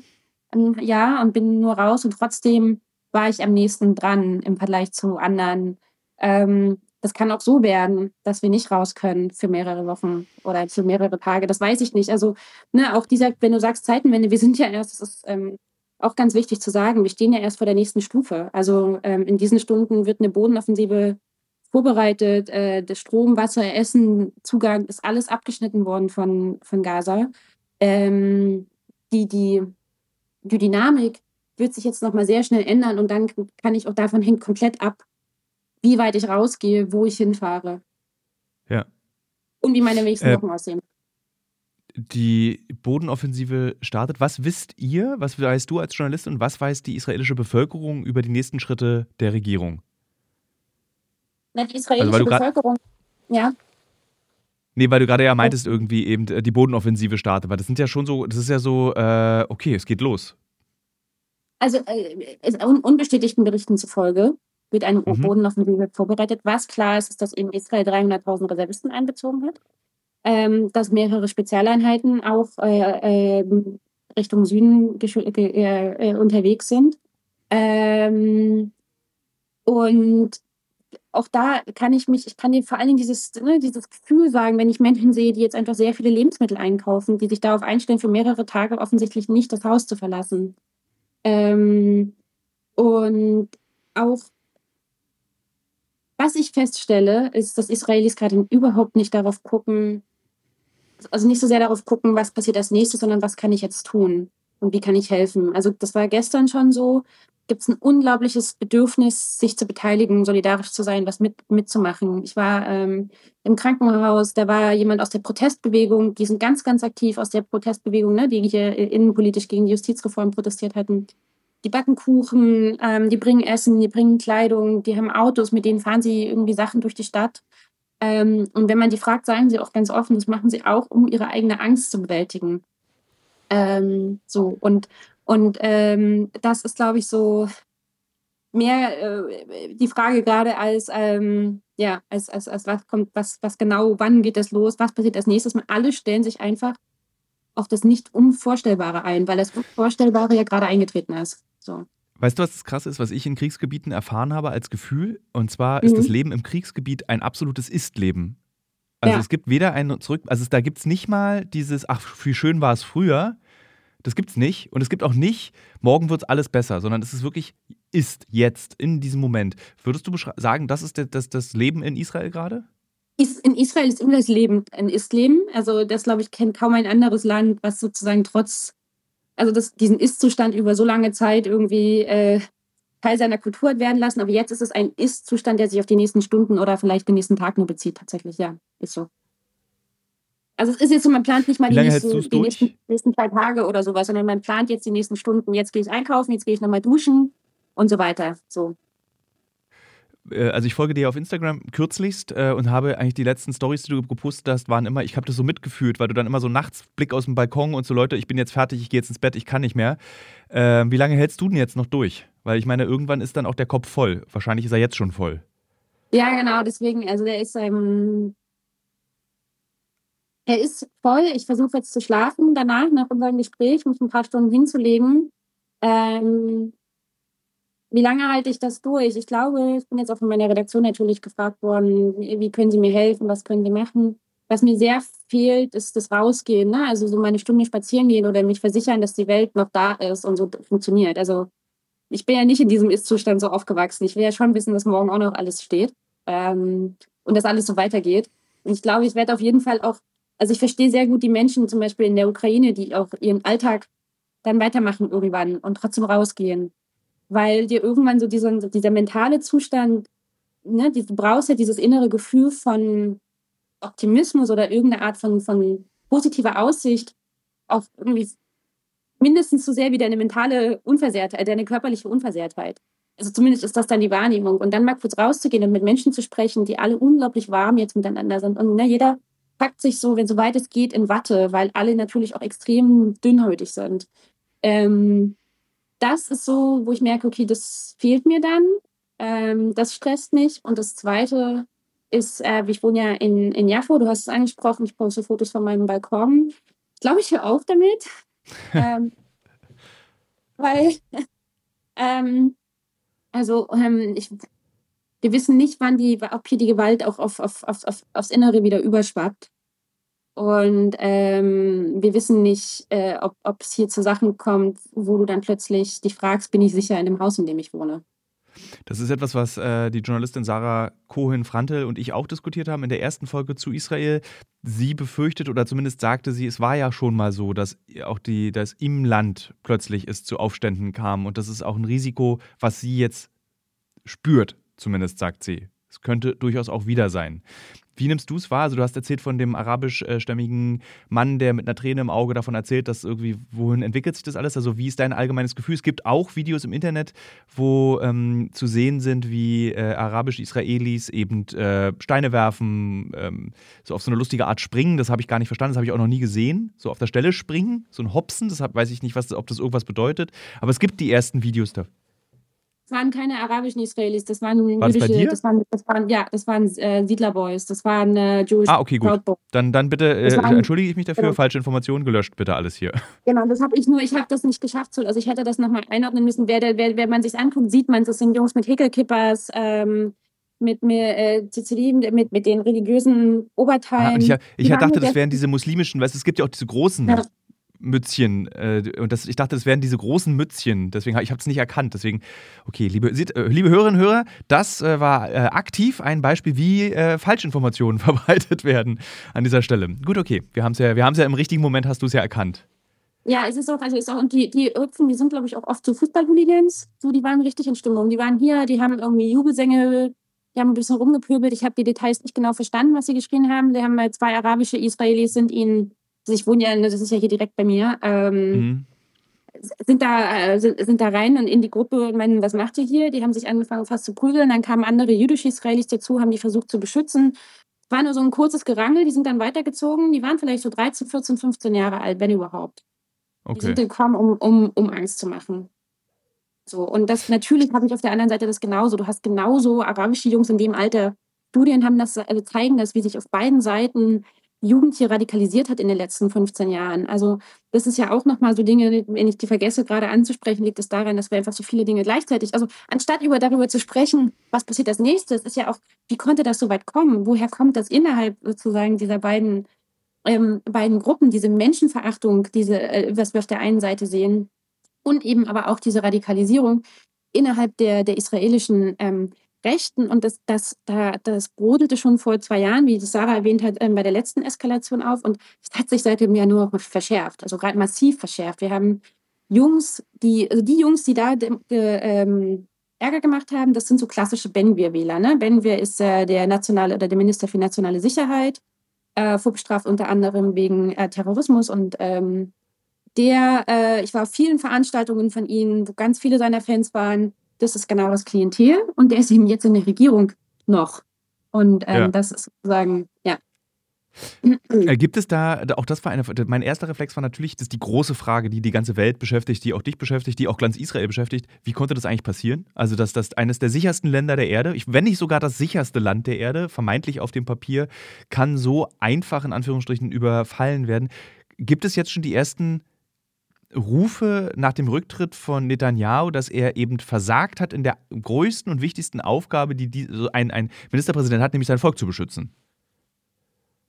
ein Jahr und bin nur raus und trotzdem war ich am nächsten dran im Vergleich zu anderen. Ähm, das kann auch so werden, dass wir nicht raus können für mehrere Wochen oder für mehrere Tage. Das weiß ich nicht. Also, ne, auch dieser, wenn du sagst Zeitenwende, wir sind ja erst, das ist ähm, auch ganz wichtig zu sagen, wir stehen ja erst vor der nächsten Stufe. Also ähm, in diesen Stunden wird eine Bodenoffensive vorbereitet. Äh, das Strom, Wasser, Essen, Zugang ist alles abgeschnitten worden von, von Gaza. Ähm, die, die, die Dynamik wird sich jetzt nochmal sehr schnell ändern und dann kann ich auch davon hängt komplett ab, wie weit ich rausgehe, wo ich hinfahre. Ja. Und wie meine nächsten äh, Wochen aussehen. Die Bodenoffensive startet. Was wisst ihr, was weißt du als Journalist und was weiß die israelische Bevölkerung über die nächsten Schritte der Regierung? Na, die israelische also, Bevölkerung, ja. Nee, weil du gerade ja meintest, irgendwie eben äh, die Bodenoffensive startet, weil das sind ja schon so, das ist ja so, äh, okay, es geht los. Also äh, unbestätigten Berichten zufolge wird eine mhm. Bodenoffensive vorbereitet. Was klar ist, ist, dass eben Israel 300.000 Reservisten einbezogen hat, ähm, dass mehrere Spezialeinheiten auch äh, äh, Richtung Süden äh, unterwegs sind. Ähm, und auch da kann ich mich, ich kann dir vor allen Dingen dieses, ne, dieses Gefühl sagen, wenn ich Menschen sehe, die jetzt einfach sehr viele Lebensmittel einkaufen, die sich darauf einstellen, für mehrere Tage offensichtlich nicht das Haus zu verlassen. Ähm, und auch, was ich feststelle, ist, dass Israelis gerade überhaupt nicht darauf gucken, also nicht so sehr darauf gucken, was passiert als nächstes, sondern was kann ich jetzt tun und wie kann ich helfen. Also das war gestern schon so, gibt es ein unglaubliches Bedürfnis, sich zu beteiligen, solidarisch zu sein, was mit, mitzumachen. Ich war ähm, im Krankenhaus, da war jemand aus der Protestbewegung, die sind ganz, ganz aktiv aus der Protestbewegung, ne, die hier innenpolitisch gegen die Justizreform protestiert hatten. Die backen Kuchen, ähm, die bringen Essen, die bringen Kleidung, die haben Autos, mit denen fahren sie irgendwie Sachen durch die Stadt. Ähm, und wenn man die fragt, sagen sie auch ganz offen, das machen sie auch, um ihre eigene Angst zu bewältigen. Ähm, so und und ähm, das ist, glaube ich, so mehr äh, die Frage gerade als, ähm, ja, als, als, als was kommt, was, was genau, wann geht das los, was passiert als nächstes. Und alle stellen sich einfach auf das Nicht-Unvorstellbare ein, weil das Unvorstellbare ja gerade eingetreten ist. So. Weißt du, was das krass ist, was ich in Kriegsgebieten erfahren habe als Gefühl? Und zwar ist mhm. das Leben im Kriegsgebiet ein absolutes Ist-Leben. Also ja. es gibt weder ein Zurück, also da gibt es nicht mal dieses, ach, wie schön war es früher, das gibt es nicht. Und es gibt auch nicht, morgen wird alles besser, sondern es ist wirklich, ist jetzt, in diesem Moment. Würdest du sagen, das ist das, das Leben in Israel gerade? In Israel ist immer das Leben ein Ist-Leben. Also das, glaube ich, kennt kaum ein anderes Land, was sozusagen trotz, also das, diesen Ist-Zustand über so lange Zeit irgendwie äh, Teil seiner Kultur hat werden lassen. Aber jetzt ist es ein Ist-Zustand, der sich auf die nächsten Stunden oder vielleicht den nächsten Tag nur bezieht. Tatsächlich, ja, ist so. Also es ist jetzt so, man plant nicht mal die, nächsten, die nächsten, nächsten, zwei Tage oder sowas, sondern man plant jetzt die nächsten Stunden. Jetzt gehe ich einkaufen, jetzt gehe ich nochmal duschen und so weiter. So. Äh, also ich folge dir auf Instagram kürzlichst äh, und habe eigentlich die letzten Stories, die du gepostet hast, waren immer, ich habe das so mitgefühlt, weil du dann immer so nachts Blick aus dem Balkon und so Leute, ich bin jetzt fertig, ich gehe jetzt ins Bett, ich kann nicht mehr. Äh, wie lange hältst du denn jetzt noch durch? Weil ich meine, irgendwann ist dann auch der Kopf voll. Wahrscheinlich ist er jetzt schon voll. Ja, genau, deswegen, also der ist ähm, er ist voll. Ich versuche jetzt zu schlafen danach, nach unserem Gespräch, mich ein paar Stunden hinzulegen. Ähm, wie lange halte ich das durch? Ich glaube, ich bin jetzt auch von meiner Redaktion natürlich gefragt worden, wie können Sie mir helfen, was können Sie machen? Was mir sehr fehlt, ist das Rausgehen. Ne? Also so meine Stunde spazieren gehen oder mich versichern, dass die Welt noch da ist und so funktioniert. Also ich bin ja nicht in diesem Ist-Zustand so aufgewachsen. Ich will ja schon wissen, dass morgen auch noch alles steht ähm, und dass alles so weitergeht. Und ich glaube, ich werde auf jeden Fall auch also ich verstehe sehr gut die Menschen zum Beispiel in der Ukraine, die auch ihren Alltag dann weitermachen irgendwann und trotzdem rausgehen. Weil dir irgendwann so dieser, dieser mentale Zustand, ne, du brauchst ja dieses innere Gefühl von, Optimismus oder irgendeine Art von, von positiver Aussicht auch irgendwie mindestens so sehr wie deine mentale Unversehrtheit, deine körperliche Unversehrtheit. Also zumindest ist das dann die Wahrnehmung. Und dann mal kurz rauszugehen und mit Menschen zu sprechen, die alle unglaublich warm jetzt miteinander sind. Und ne, jeder packt sich so, wenn soweit es geht, in Watte, weil alle natürlich auch extrem dünnhäutig sind. Ähm, das ist so, wo ich merke, okay, das fehlt mir dann. Ähm, das stresst mich. Und das Zweite ist, äh, ich wohne ja in, in Jaffo, du hast es angesprochen, ich poste Fotos von meinem Balkon. Ich glaube, ich höre auf damit. ähm, weil, ähm, also, ähm, ich, wir wissen nicht, wann die, ob hier die Gewalt auch auf, auf, auf, auf, aufs Innere wieder überschwappt. Und ähm, wir wissen nicht, äh, ob es hier zu Sachen kommt, wo du dann plötzlich dich fragst, bin ich sicher in dem Haus, in dem ich wohne. Das ist etwas, was äh, die Journalistin Sarah Cohen-Frantel und ich auch diskutiert haben in der ersten Folge zu Israel. Sie befürchtet oder zumindest sagte sie, es war ja schon mal so, dass auch die, dass im Land plötzlich es zu Aufständen kam. Und das ist auch ein Risiko, was sie jetzt spürt, zumindest sagt sie. Könnte durchaus auch wieder sein. Wie nimmst du es wahr? Also du hast erzählt von dem arabischstämmigen Mann, der mit einer Träne im Auge davon erzählt, dass irgendwie, wohin entwickelt sich das alles? Also wie ist dein allgemeines Gefühl? Es gibt auch Videos im Internet, wo ähm, zu sehen sind, wie äh, arabische Israelis eben äh, Steine werfen, ähm, so auf so eine lustige Art springen. Das habe ich gar nicht verstanden, das habe ich auch noch nie gesehen. So auf der Stelle springen, so ein Hopsen, das hab, weiß ich nicht, was, ob das irgendwas bedeutet. Aber es gibt die ersten Videos da. Das waren keine arabischen Israelis, das waren war jüdische, das, waren, das waren, ja, das waren äh, Siedlerboys, das waren äh, Jewish Ah, okay, gut. Dann, dann bitte, äh, waren, entschuldige ich mich dafür, genau. falsche Informationen gelöscht, bitte alles hier. Genau, das habe ich nur, ich habe das nicht geschafft, also ich hätte das nochmal einordnen müssen. Wer, wer, wer man sich anguckt, sieht man, das sind Jungs mit Häkelkippers, ähm, mit, mit, äh, mit, mit den religiösen Oberteilen. Ah, ich, ich dachte, das wären diese muslimischen, weißt du, es gibt ja auch diese großen ja. Mützchen. Äh, und das, ich dachte, das wären diese großen Mützchen. Deswegen ich habe es nicht erkannt. Deswegen, okay, liebe, äh, liebe Hörerinnen und Hörer, das äh, war aktiv ein Beispiel, wie Falschinformationen verbreitet werden an dieser Stelle. Gut, okay. Wir haben es ja, ja im richtigen Moment, hast du es ja erkannt. Ja, es ist auch, also ist auch, und die, die Hüpfen, die sind, glaube ich, auch oft so Fußballhooligans. So, die waren richtig in Stimmung. Die waren hier, die haben irgendwie Jubelsänge, die haben ein bisschen rumgepöbelt. Ich habe die Details nicht genau verstanden, was sie geschrien haben. Die haben zwei arabische Israelis sind ihnen ich wohne ja, das ist ja hier direkt bei mir, ähm, mhm. sind, da, äh, sind, sind da rein und in die Gruppe und meinen, was macht ihr hier? Die haben sich angefangen fast zu prügeln, dann kamen andere jüdische Israelis dazu, haben die versucht zu beschützen. War nur so ein kurzes Gerangel, die sind dann weitergezogen, die waren vielleicht so 13, 14, 15 Jahre alt, wenn überhaupt. Okay. Die sind gekommen, um, um, um Angst zu machen. So, und das natürlich habe ich auf der anderen Seite das genauso. Du hast genauso arabische Jungs in dem Alter. Studien haben das, also zeigen das, wie sich auf beiden Seiten Jugend hier radikalisiert hat in den letzten 15 Jahren. Also das ist ja auch nochmal so Dinge, wenn ich die vergesse gerade anzusprechen, liegt es daran, dass wir einfach so viele Dinge gleichzeitig, also anstatt über darüber zu sprechen, was passiert als nächstes, ist ja auch, wie konnte das so weit kommen? Woher kommt das innerhalb sozusagen dieser beiden, ähm, beiden Gruppen, diese Menschenverachtung, diese, äh, was wir auf der einen Seite sehen, und eben aber auch diese Radikalisierung innerhalb der, der israelischen ähm, Rechten und das, das, da, das brodelte schon vor zwei Jahren, wie Sarah erwähnt hat, ähm, bei der letzten Eskalation auf und es hat sich seitdem ja nur verschärft, also gerade massiv verschärft. Wir haben Jungs, die, also die Jungs, die da äh, ähm, Ärger gemacht haben, das sind so klassische Benvir-Wähler. Ne? Benvir ist äh, der nationale oder der Minister für nationale Sicherheit, äh, vorbestraft unter anderem wegen äh, Terrorismus und ähm, der, äh, ich war auf vielen Veranstaltungen von ihm, wo ganz viele seiner Fans waren das ist genau das Klientel und der ist eben jetzt in der Regierung noch. Und ähm, ja. das ist sozusagen, ja. Äh, gibt es da, auch das war eine, mein erster Reflex war natürlich, das ist die große Frage, die die ganze Welt beschäftigt, die auch dich beschäftigt, die auch ganz Israel beschäftigt. Wie konnte das eigentlich passieren? Also, dass das eines der sichersten Länder der Erde, wenn nicht sogar das sicherste Land der Erde, vermeintlich auf dem Papier, kann so einfach in Anführungsstrichen überfallen werden. Gibt es jetzt schon die ersten Rufe nach dem Rücktritt von Netanyahu, dass er eben versagt hat in der größten und wichtigsten Aufgabe, die, die so ein, ein Ministerpräsident hat, nämlich sein Volk zu beschützen.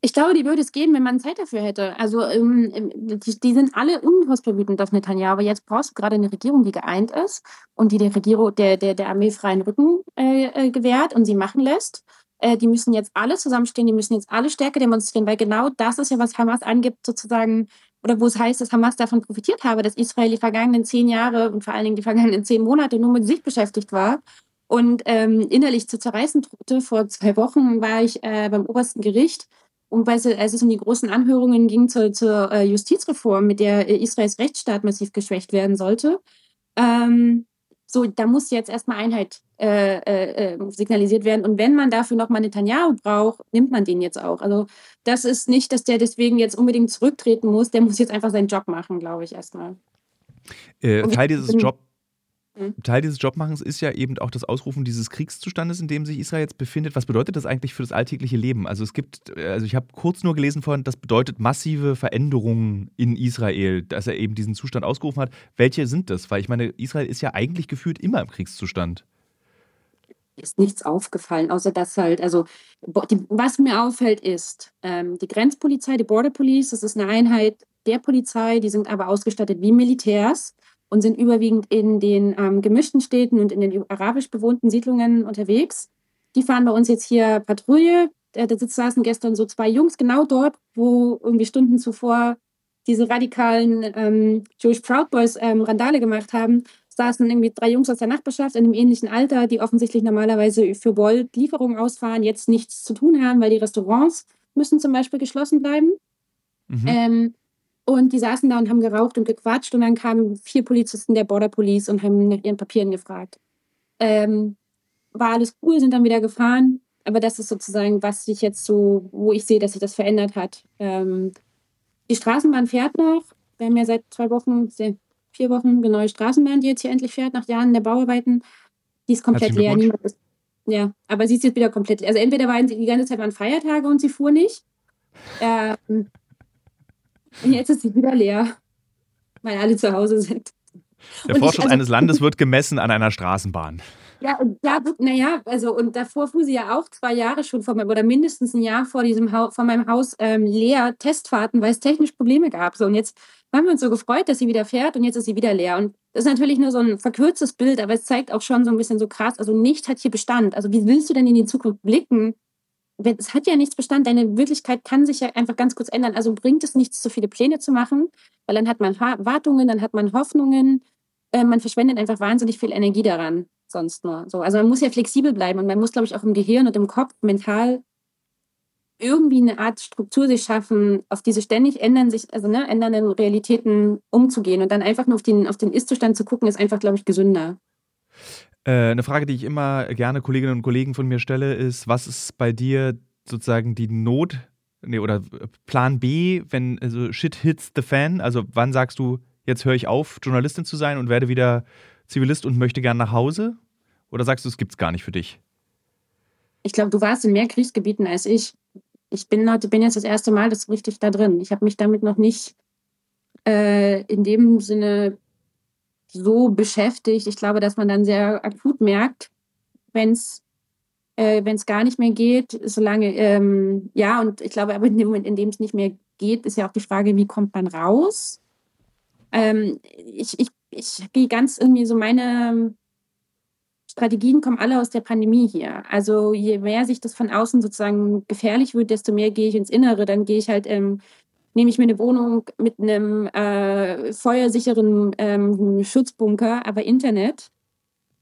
Ich glaube, die würde es geben, wenn man Zeit dafür hätte. Also ähm, die, die, sind alle unfassbar wütend auf Netanyahu, aber jetzt brauchst du gerade eine Regierung, die geeint ist und die der Regierung, der, der, der Armee freien Rücken äh, äh, gewährt und sie machen lässt. Äh, die müssen jetzt alle zusammenstehen, die müssen jetzt alle Stärke demonstrieren, weil genau das ist ja, was Hamas angibt, sozusagen oder wo es heißt, dass Hamas davon profitiert habe, dass Israel die vergangenen zehn Jahre und vor allen Dingen die vergangenen zehn Monate nur mit sich beschäftigt war und ähm, innerlich zu zerreißen drohte. Vor zwei Wochen war ich äh, beim obersten Gericht und als es um die großen Anhörungen ging zur, zur äh, Justizreform, mit der äh, Israels Rechtsstaat massiv geschwächt werden sollte, ähm, so, da muss jetzt erstmal Einheit äh, äh, äh, signalisiert werden. Und wenn man dafür nochmal Netanyahu braucht, nimmt man den jetzt auch. Also das ist nicht, dass der deswegen jetzt unbedingt zurücktreten muss. Der muss jetzt einfach seinen Job machen, glaube ich, erstmal. Äh, Teil dieses Job. Teil dieses Jobmachens ist ja eben auch das Ausrufen dieses Kriegszustandes, in dem sich Israel jetzt befindet. Was bedeutet das eigentlich für das alltägliche Leben? Also es gibt, also ich habe kurz nur gelesen vorhin, das bedeutet massive Veränderungen in Israel, dass er eben diesen Zustand ausgerufen hat. Welche sind das? Weil ich meine, Israel ist ja eigentlich gefühlt immer im Kriegszustand ist nichts aufgefallen, außer dass halt, also die, was mir auffällt, ist ähm, die Grenzpolizei, die Border Police, das ist eine Einheit der Polizei, die sind aber ausgestattet wie Militärs und sind überwiegend in den ähm, gemischten Städten und in den arabisch bewohnten Siedlungen unterwegs. Die fahren bei uns jetzt hier Patrouille. Da, da saßen gestern so zwei Jungs genau dort, wo irgendwie Stunden zuvor diese radikalen ähm, Jewish Proud Boys ähm, Randale gemacht haben, saßen irgendwie drei Jungs aus der Nachbarschaft in einem ähnlichen Alter, die offensichtlich normalerweise für Bolt Lieferungen ausfahren, jetzt nichts zu tun haben, weil die Restaurants müssen zum Beispiel geschlossen bleiben. Mhm. Ähm, und die saßen da und haben geraucht und gequatscht und dann kamen vier Polizisten der Border Police und haben nach ihren Papieren gefragt. Ähm, war alles cool, sind dann wieder gefahren. Aber das ist sozusagen, was sich jetzt so, wo ich sehe, dass sich das verändert hat. Ähm, die Straßenbahn fährt noch. Wir haben ja seit zwei Wochen, vier Wochen eine neue Straßenbahn, die jetzt hier endlich fährt, nach Jahren der Bauarbeiten. Die ist komplett leer. Ist, ja, aber sie ist jetzt wieder komplett leer. Also entweder waren sie die ganze Zeit waren Feiertage und sie fuhr nicht. Ähm, und jetzt ist sie wieder leer, weil alle zu Hause sind. Der und Fortschritt ich, also, eines Landes wird gemessen an einer Straßenbahn. Ja, und da, naja, also, und davor fuhr sie ja auch zwei Jahre schon vor meinem, oder mindestens ein Jahr vor diesem Haus, vor meinem Haus ähm, leer Testfahrten, weil es technisch Probleme gab. So, und jetzt haben wir uns so gefreut, dass sie wieder fährt und jetzt ist sie wieder leer. Und das ist natürlich nur so ein verkürztes Bild, aber es zeigt auch schon so ein bisschen so krass, also nichts hat hier Bestand. Also wie willst du denn in die Zukunft blicken, es hat ja nichts Bestand, deine Wirklichkeit kann sich ja einfach ganz kurz ändern. Also bringt es nichts, so viele Pläne zu machen, weil dann hat man Wartungen, dann hat man Hoffnungen, äh, man verschwendet einfach wahnsinnig viel Energie daran, sonst nur. So, also man muss ja flexibel bleiben und man muss, glaube ich, auch im Gehirn und im Kopf mental irgendwie eine Art Struktur sich schaffen, auf diese ständig ändern sich, also ne, ändernden Realitäten umzugehen und dann einfach nur auf den, auf den Ist-Zustand zu gucken, ist einfach, glaube ich, gesünder. Äh, eine Frage, die ich immer gerne Kolleginnen und Kollegen von mir stelle, ist, was ist bei dir sozusagen die Not nee, oder Plan B, wenn also Shit hits the fan? Also wann sagst du, jetzt höre ich auf, Journalistin zu sein und werde wieder Zivilist und möchte gern nach Hause? Oder sagst du, es gibt es gar nicht für dich? Ich glaube, du warst in mehr Kriegsgebieten als ich. Ich bin, heute, bin jetzt das erste Mal das richtig da drin. Ich habe mich damit noch nicht äh, in dem Sinne so beschäftigt. Ich glaube, dass man dann sehr akut merkt, wenn es äh, wenn es gar nicht mehr geht, solange, ähm, ja, und ich glaube, aber in dem Moment, in dem es nicht mehr geht, ist ja auch die Frage, wie kommt man raus? Ähm, ich, ich, ich gehe ganz irgendwie so meine Strategien kommen alle aus der Pandemie hier. Also je mehr sich das von außen sozusagen gefährlich wird, desto mehr gehe ich ins Innere. Dann gehe ich halt ähm, nehme ich mir eine Wohnung mit einem äh, feuersicheren ähm, Schutzbunker, aber Internet.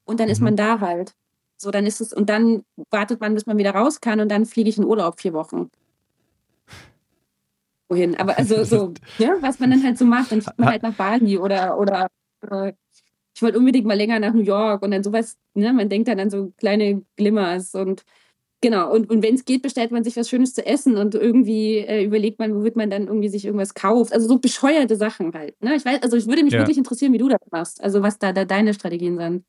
Und dann mhm. ist man da halt. So, dann ist es, und dann wartet man, bis man wieder raus kann und dann fliege ich in Urlaub vier Wochen. Wohin? Aber also so, ja, was man dann halt so macht, dann fliegt man halt nach Bali oder, oder äh, ich wollte unbedingt mal länger nach New York und dann sowas, ne, man denkt dann an so kleine Glimmers und Genau, und, und wenn es geht, bestellt man sich was Schönes zu essen und irgendwie äh, überlegt man, wo wird man dann irgendwie sich irgendwas kauft. Also so bescheuerte Sachen halt. Ne? Ich weiß, also ich würde mich ja. wirklich interessieren, wie du das machst. Also was da, da deine Strategien sind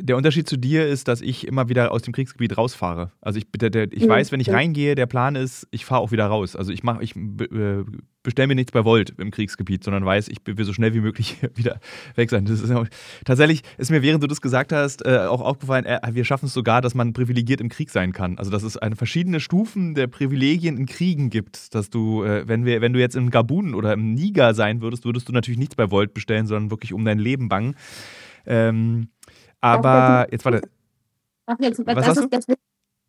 der Unterschied zu dir ist, dass ich immer wieder aus dem Kriegsgebiet rausfahre. Also ich, der, der, ich mhm. weiß, wenn ich reingehe, der Plan ist, ich fahre auch wieder raus. Also ich mache, ich äh, bestelle mir nichts bei Volt im Kriegsgebiet, sondern weiß, ich will so schnell wie möglich wieder weg sein. Ist auch, tatsächlich ist mir, während du das gesagt hast, äh, auch aufgefallen, äh, wir schaffen es sogar, dass man privilegiert im Krieg sein kann. Also dass es eine verschiedene Stufen der Privilegien in Kriegen gibt. Dass du, äh, wenn wir, wenn du jetzt in Gabun oder im Niger sein würdest, würdest du natürlich nichts bei Volt bestellen, sondern wirklich um dein Leben bangen. Ähm, aber jetzt warte. Ach, jetzt, was hast du? Deswegen,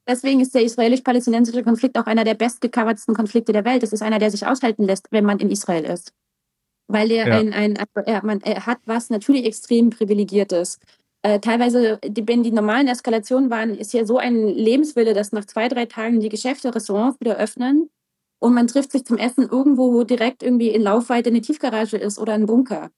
deswegen ist der israelisch-palästinensische Konflikt auch einer der bestgecovertsten Konflikte der Welt. Es ist einer, der sich aushalten lässt, wenn man in Israel ist. Weil er, ja. ein, ein, er, man, er hat was natürlich extrem privilegiertes. Äh, teilweise, die, wenn die normalen Eskalationen waren, ist ja so ein Lebenswille, dass nach zwei, drei Tagen die Geschäfte, Restaurants wieder öffnen. und man trifft sich zum Essen irgendwo, wo direkt irgendwie in Laufweite eine Tiefgarage ist oder ein Bunker.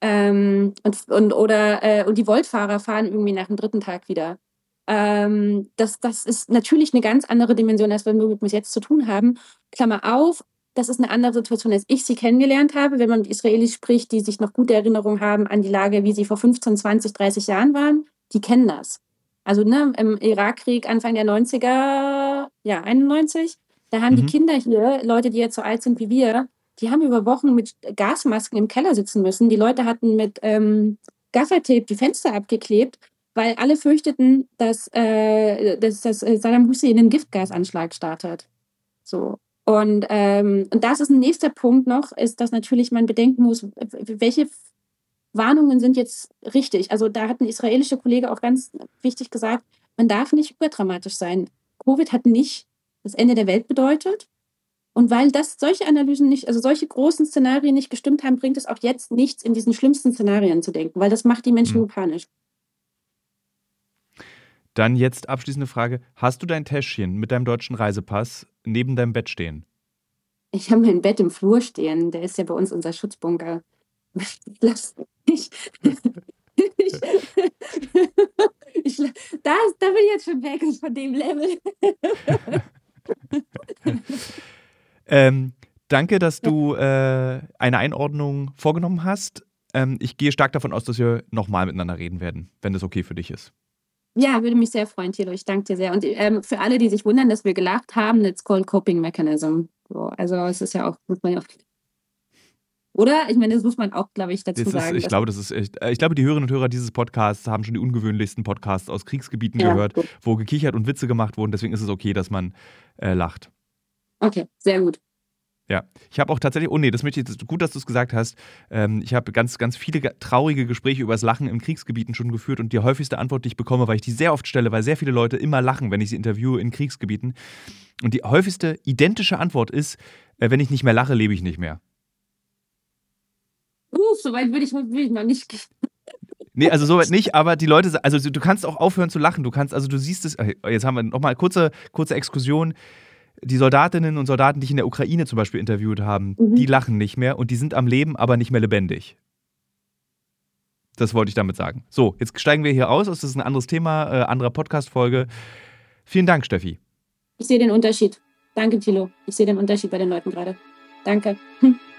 Ähm, und, und, oder, äh, und die Voltfahrer fahren irgendwie nach dem dritten Tag wieder. Ähm, das, das ist natürlich eine ganz andere Dimension, als wir mit bis jetzt zu tun haben. Klammer auf, das ist eine andere Situation, als ich sie kennengelernt habe, wenn man mit Israelis spricht, die sich noch gute Erinnerungen haben an die Lage, wie sie vor 15, 20, 30 Jahren waren. Die kennen das. Also ne, im Irakkrieg Anfang der 90er, ja, 91, da haben mhm. die Kinder hier, Leute, die jetzt so alt sind wie wir, die haben über Wochen mit Gasmasken im Keller sitzen müssen. Die Leute hatten mit ähm, Gaffertape die Fenster abgeklebt, weil alle fürchteten, dass, äh, dass, dass Saddam Hussein einen Giftgasanschlag startet. So. Und, ähm, und das ist ein nächster Punkt noch, ist, dass natürlich man bedenken muss, welche Warnungen sind jetzt richtig. Also da hat ein israelischer Kollege auch ganz wichtig gesagt, man darf nicht überdramatisch sein. Covid hat nicht das Ende der Welt bedeutet. Und weil das solche Analysen nicht, also solche großen Szenarien nicht gestimmt haben, bringt es auch jetzt nichts, in diesen schlimmsten Szenarien zu denken, weil das macht die Menschen mhm. panisch. Dann jetzt abschließende Frage. Hast du dein Täschchen mit deinem deutschen Reisepass neben deinem Bett stehen? Ich habe mein Bett im Flur stehen. Der ist ja bei uns unser Schutzbunker. Lass mich. Ich, ich, da, da bin ich jetzt schon weg von dem Level. ähm, danke, dass du äh, eine Einordnung vorgenommen hast. Ähm, ich gehe stark davon aus, dass wir nochmal miteinander reden werden, wenn das okay für dich ist. Ja, würde mich sehr freuen, Thilo. Ich danke dir sehr. Und ähm, für alle, die sich wundern, dass wir gelacht haben, it's called Coping Mechanism. So, also es ist ja auch, muss man ja auch oder? Ich meine, das muss man auch, glaube ich, dazu ist, sagen. Ich glaube, das ist echt, äh, ich glaube, die Hörerinnen und Hörer dieses Podcasts haben schon die ungewöhnlichsten Podcasts aus Kriegsgebieten ja, gehört, gut. wo gekichert und Witze gemacht wurden. Deswegen ist es okay, dass man äh, lacht. Okay, sehr gut. Ja, ich habe auch tatsächlich, oh nee, das möchte ich, gut, dass du es gesagt hast. Ähm, ich habe ganz, ganz viele traurige Gespräche über das Lachen in Kriegsgebieten schon geführt und die häufigste Antwort, die ich bekomme, weil ich die sehr oft stelle, weil sehr viele Leute immer lachen, wenn ich sie interviewe in Kriegsgebieten. Und die häufigste identische Antwort ist, äh, wenn ich nicht mehr lache, lebe ich nicht mehr. Uh, so weit würde ich, will ich noch nicht gehen. Nee, also soweit nicht, aber die Leute, also du kannst auch aufhören zu lachen. Du kannst, also du siehst es, äh, jetzt haben wir nochmal kurze, kurze Exkursion. Die Soldatinnen und Soldaten, die ich in der Ukraine zum Beispiel interviewt haben, mhm. die lachen nicht mehr und die sind am Leben, aber nicht mehr lebendig. Das wollte ich damit sagen. So, jetzt steigen wir hier aus. Das ist ein anderes Thema, äh, anderer Podcast-Folge. Vielen Dank, Steffi. Ich sehe den Unterschied. Danke, Thilo. Ich sehe den Unterschied bei den Leuten gerade. Danke. Hm.